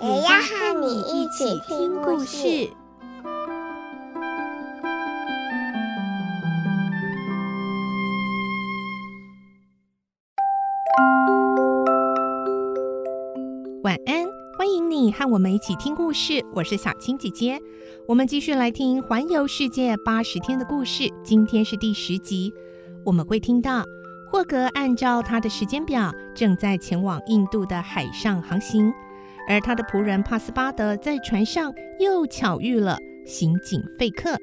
也要和你一起听故事。晚安，欢迎你和我们一起听故事。我是小青姐姐，我们继续来听《环游世界八十天》的故事。今天是第十集，我们会听到霍格按照他的时间表，正在前往印度的海上航行，而他的仆人帕斯巴德在船上又巧遇了刑警费克。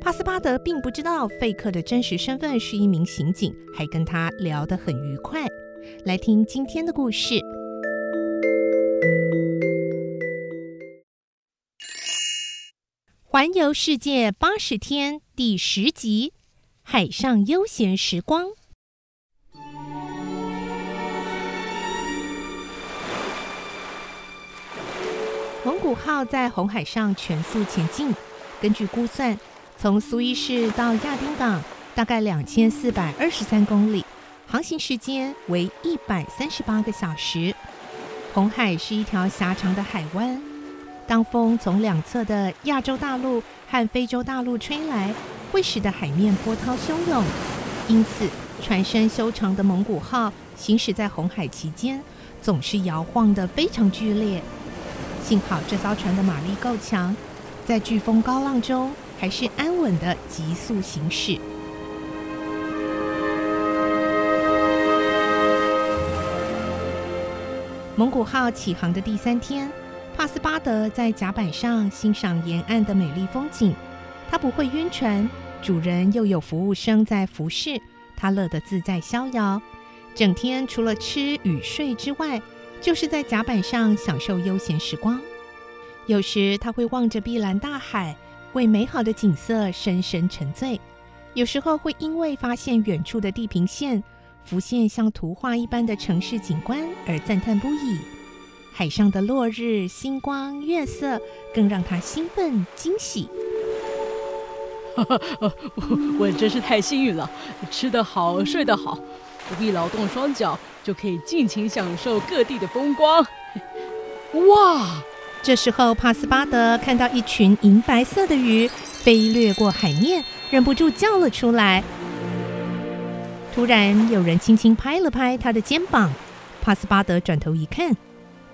帕斯巴德并不知道费克的真实身份是一名刑警，还跟他聊得很愉快。来听今天的故事。环游世界八十天第十集：海上悠闲时光。蒙古号在红海上全速前进。根据估算，从苏伊士到亚丁港大概两千四百二十三公里，航行时间为一百三十八个小时。红海是一条狭长的海湾。当风从两侧的亚洲大陆和非洲大陆吹来，会使得海面波涛汹涌。因此，船身修长的蒙古号行驶在红海期间，总是摇晃得非常剧烈。幸好这艘船的马力够强，在飓风高浪中还是安稳的急速行驶。蒙古号启航的第三天。帕斯巴德在甲板上欣赏沿岸的美丽风景，他不会晕船，主人又有服务生在服侍，他乐得自在逍遥。整天除了吃与睡之外，就是在甲板上享受悠闲时光。有时他会望着碧蓝大海，为美好的景色深深沉醉；有时候会因为发现远处的地平线浮现像图画一般的城市景观而赞叹不已。海上的落日、星光、月色，更让他兴奋惊喜。我真是太幸运了，吃得好，睡得好，不必劳动双脚，就可以尽情享受各地的风光。哇！这时候，帕斯巴德看到一群银白色的鱼飞掠过海面，忍不住叫了出来。突然，有人轻轻拍了拍他的肩膀，帕斯巴德转头一看。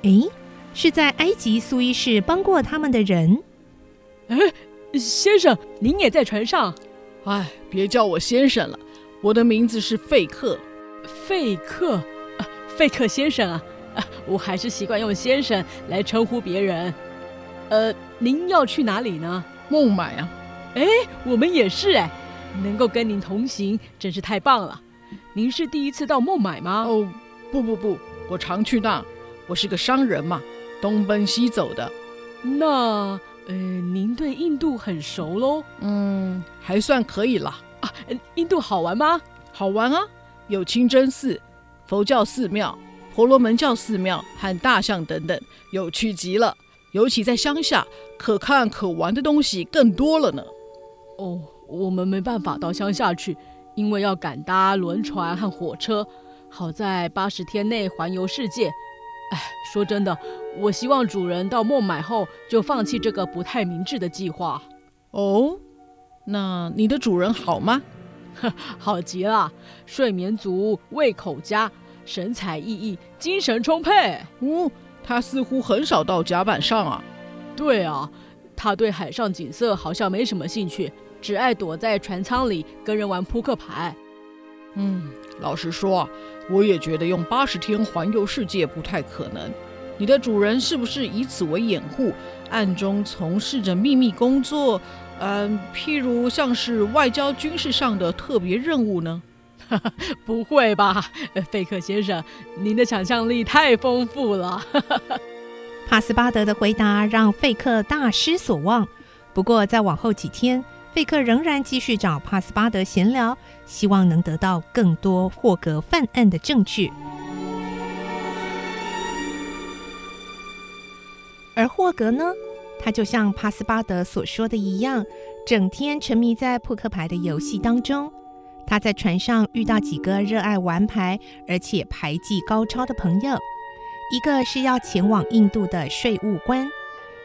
哎，是在埃及苏伊士帮过他们的人。哎，先生，您也在船上？哎，别叫我先生了，我的名字是费克。费克，啊，费克先生啊，啊，我还是习惯用先生来称呼别人。呃，您要去哪里呢？孟买啊。哎，我们也是哎，能够跟您同行真是太棒了。您是第一次到孟买吗？哦，不不不，我常去那。我是个商人嘛，东奔西走的。那，呃，您对印度很熟喽？嗯，还算可以啦。啊，印度好玩吗？好玩啊，有清真寺、佛教寺庙、婆罗门教寺庙和大象等等，有趣极了。尤其在乡下，可看可玩的东西更多了呢。哦，我们没办法到乡下去，因为要赶搭轮船和火车。好在八十天内环游世界。哎，说真的，我希望主人到孟买后就放弃这个不太明智的计划。哦，那你的主人好吗？呵，好极了，睡眠足，胃口佳，神采奕奕，精神充沛。哦，他似乎很少到甲板上啊。对啊，他对海上景色好像没什么兴趣，只爱躲在船舱里跟人玩扑克牌。嗯，老实说啊。我也觉得用八十天环游世界不太可能。你的主人是不是以此为掩护，暗中从事着秘密工作？嗯，譬如像是外交、军事上的特别任务呢？不会吧，费克先生，您的想象力太丰富了。帕斯巴德的回答让费克大失所望。不过，在往后几天，费克仍然继续找帕斯巴德闲聊，希望能得到更多霍格犯案的证据。而霍格呢，他就像帕斯巴德所说的一样，整天沉迷在扑克牌的游戏当中。他在船上遇到几个热爱玩牌而且牌技高超的朋友，一个是要前往印度的税务官，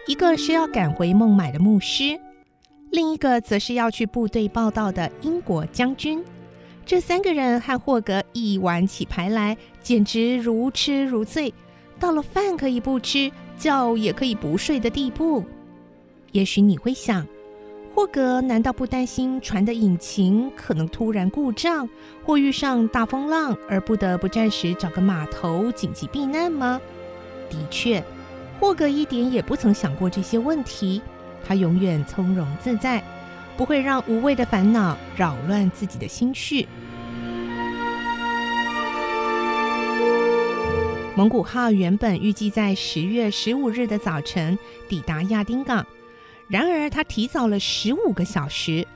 一个是要赶回孟买的牧师，另一个则是要去部队报到的英国将军。这三个人和霍格一玩起牌来，简直如痴如醉，到了饭可以不吃，觉也可以不睡的地步。也许你会想，霍格难道不担心船的引擎可能突然故障，或遇上大风浪而不得不暂时找个码头紧急避难吗？的确，霍格一点也不曾想过这些问题。他永远从容自在，不会让无谓的烦恼扰乱自己的心绪。蒙古号原本预计在十月十五日的早晨抵达亚丁港。然而，他提早了十五个小时，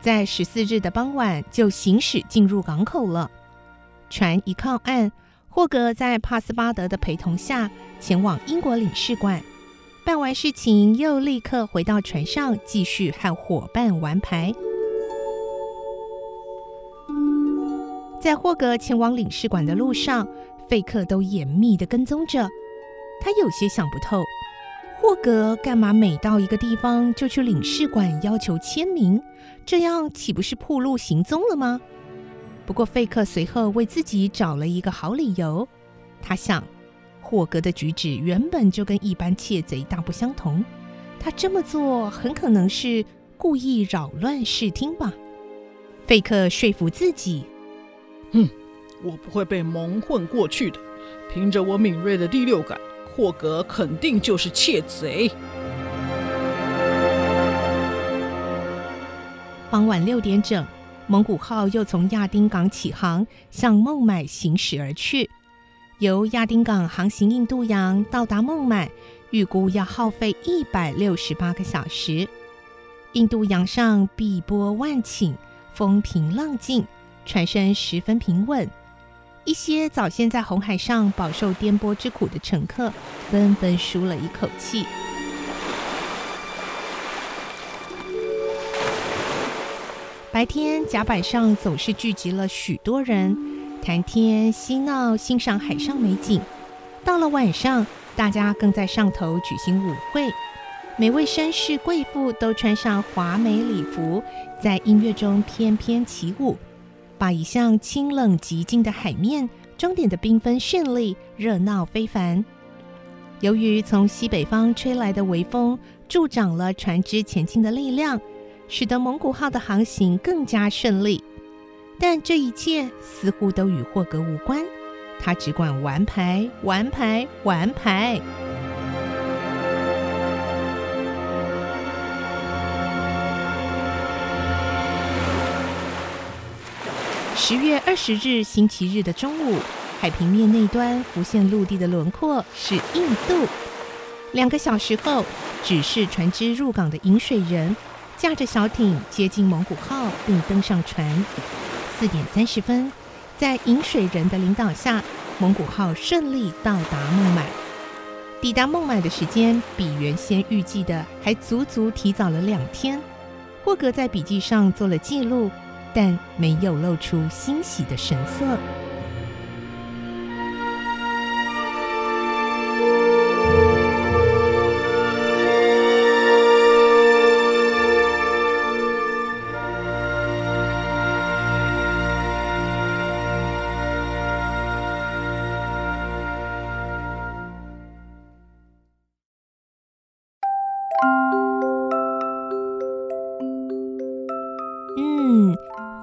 在十四日的傍晚就行驶进入港口了。船一靠岸，霍格在帕斯巴德的陪同下前往英国领事馆，办完事情又立刻回到船上继续和伙伴玩牌。在霍格前往领事馆的路上，费克都严密地跟踪着，他有些想不透。霍格干嘛每到一个地方就去领事馆要求签名？这样岂不是暴露行踪了吗？不过费克随后为自己找了一个好理由。他想，霍格的举止原本就跟一般窃贼大不相同，他这么做很可能是故意扰乱视听吧。费克说服自己：“哼，我不会被蒙混过去的。凭着我敏锐的第六感。”霍格肯定就是窃贼。傍晚六点整，蒙古号又从亚丁港起航，向孟买行驶而去。由亚丁港航行印度洋到达孟买，预估要耗费一百六十八个小时。印度洋上碧波万顷，风平浪静，船身十分平稳。一些早先在红海上饱受颠簸之苦的乘客，纷纷舒了一口气。白天甲板上总是聚集了许多人，谈天嬉闹，欣赏海上美景。到了晚上，大家更在上头举行舞会，每位绅士贵妇都穿上华美礼服，在音乐中翩翩起舞。把一向清冷寂静的海面装点得缤纷绚丽、热闹非凡。由于从西北方吹来的微风助长了船只前进的力量，使得蒙古号的航行更加顺利。但这一切似乎都与霍格无关，他只管玩牌、玩牌、玩牌。十月二十日星期日的中午，海平面那端浮现陆地的轮廓是印度。两个小时后，指示船只入港的引水人驾着小艇接近蒙古号，并登上船。四点三十分，在引水人的领导下，蒙古号顺利到达孟买。抵达孟买的时间比原先预计的还足足提早了两天。霍格在笔记上做了记录。但没有露出欣喜的神色。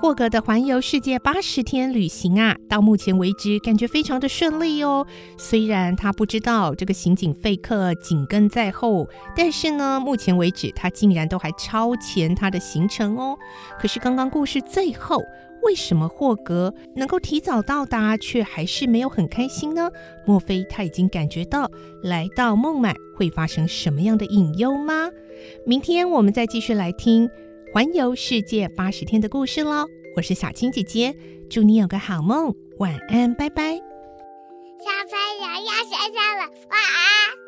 霍格的环游世界八十天旅行啊，到目前为止感觉非常的顺利哦。虽然他不知道这个刑警费克紧跟在后，但是呢，目前为止他竟然都还超前他的行程哦。可是刚刚故事最后，为什么霍格能够提早到达，却还是没有很开心呢？莫非他已经感觉到来到孟买会发生什么样的隐忧吗？明天我们再继续来听环游世界八十天的故事喽！我是小青姐姐，祝你有个好梦，晚安，拜拜。小朋友要睡觉了，晚安。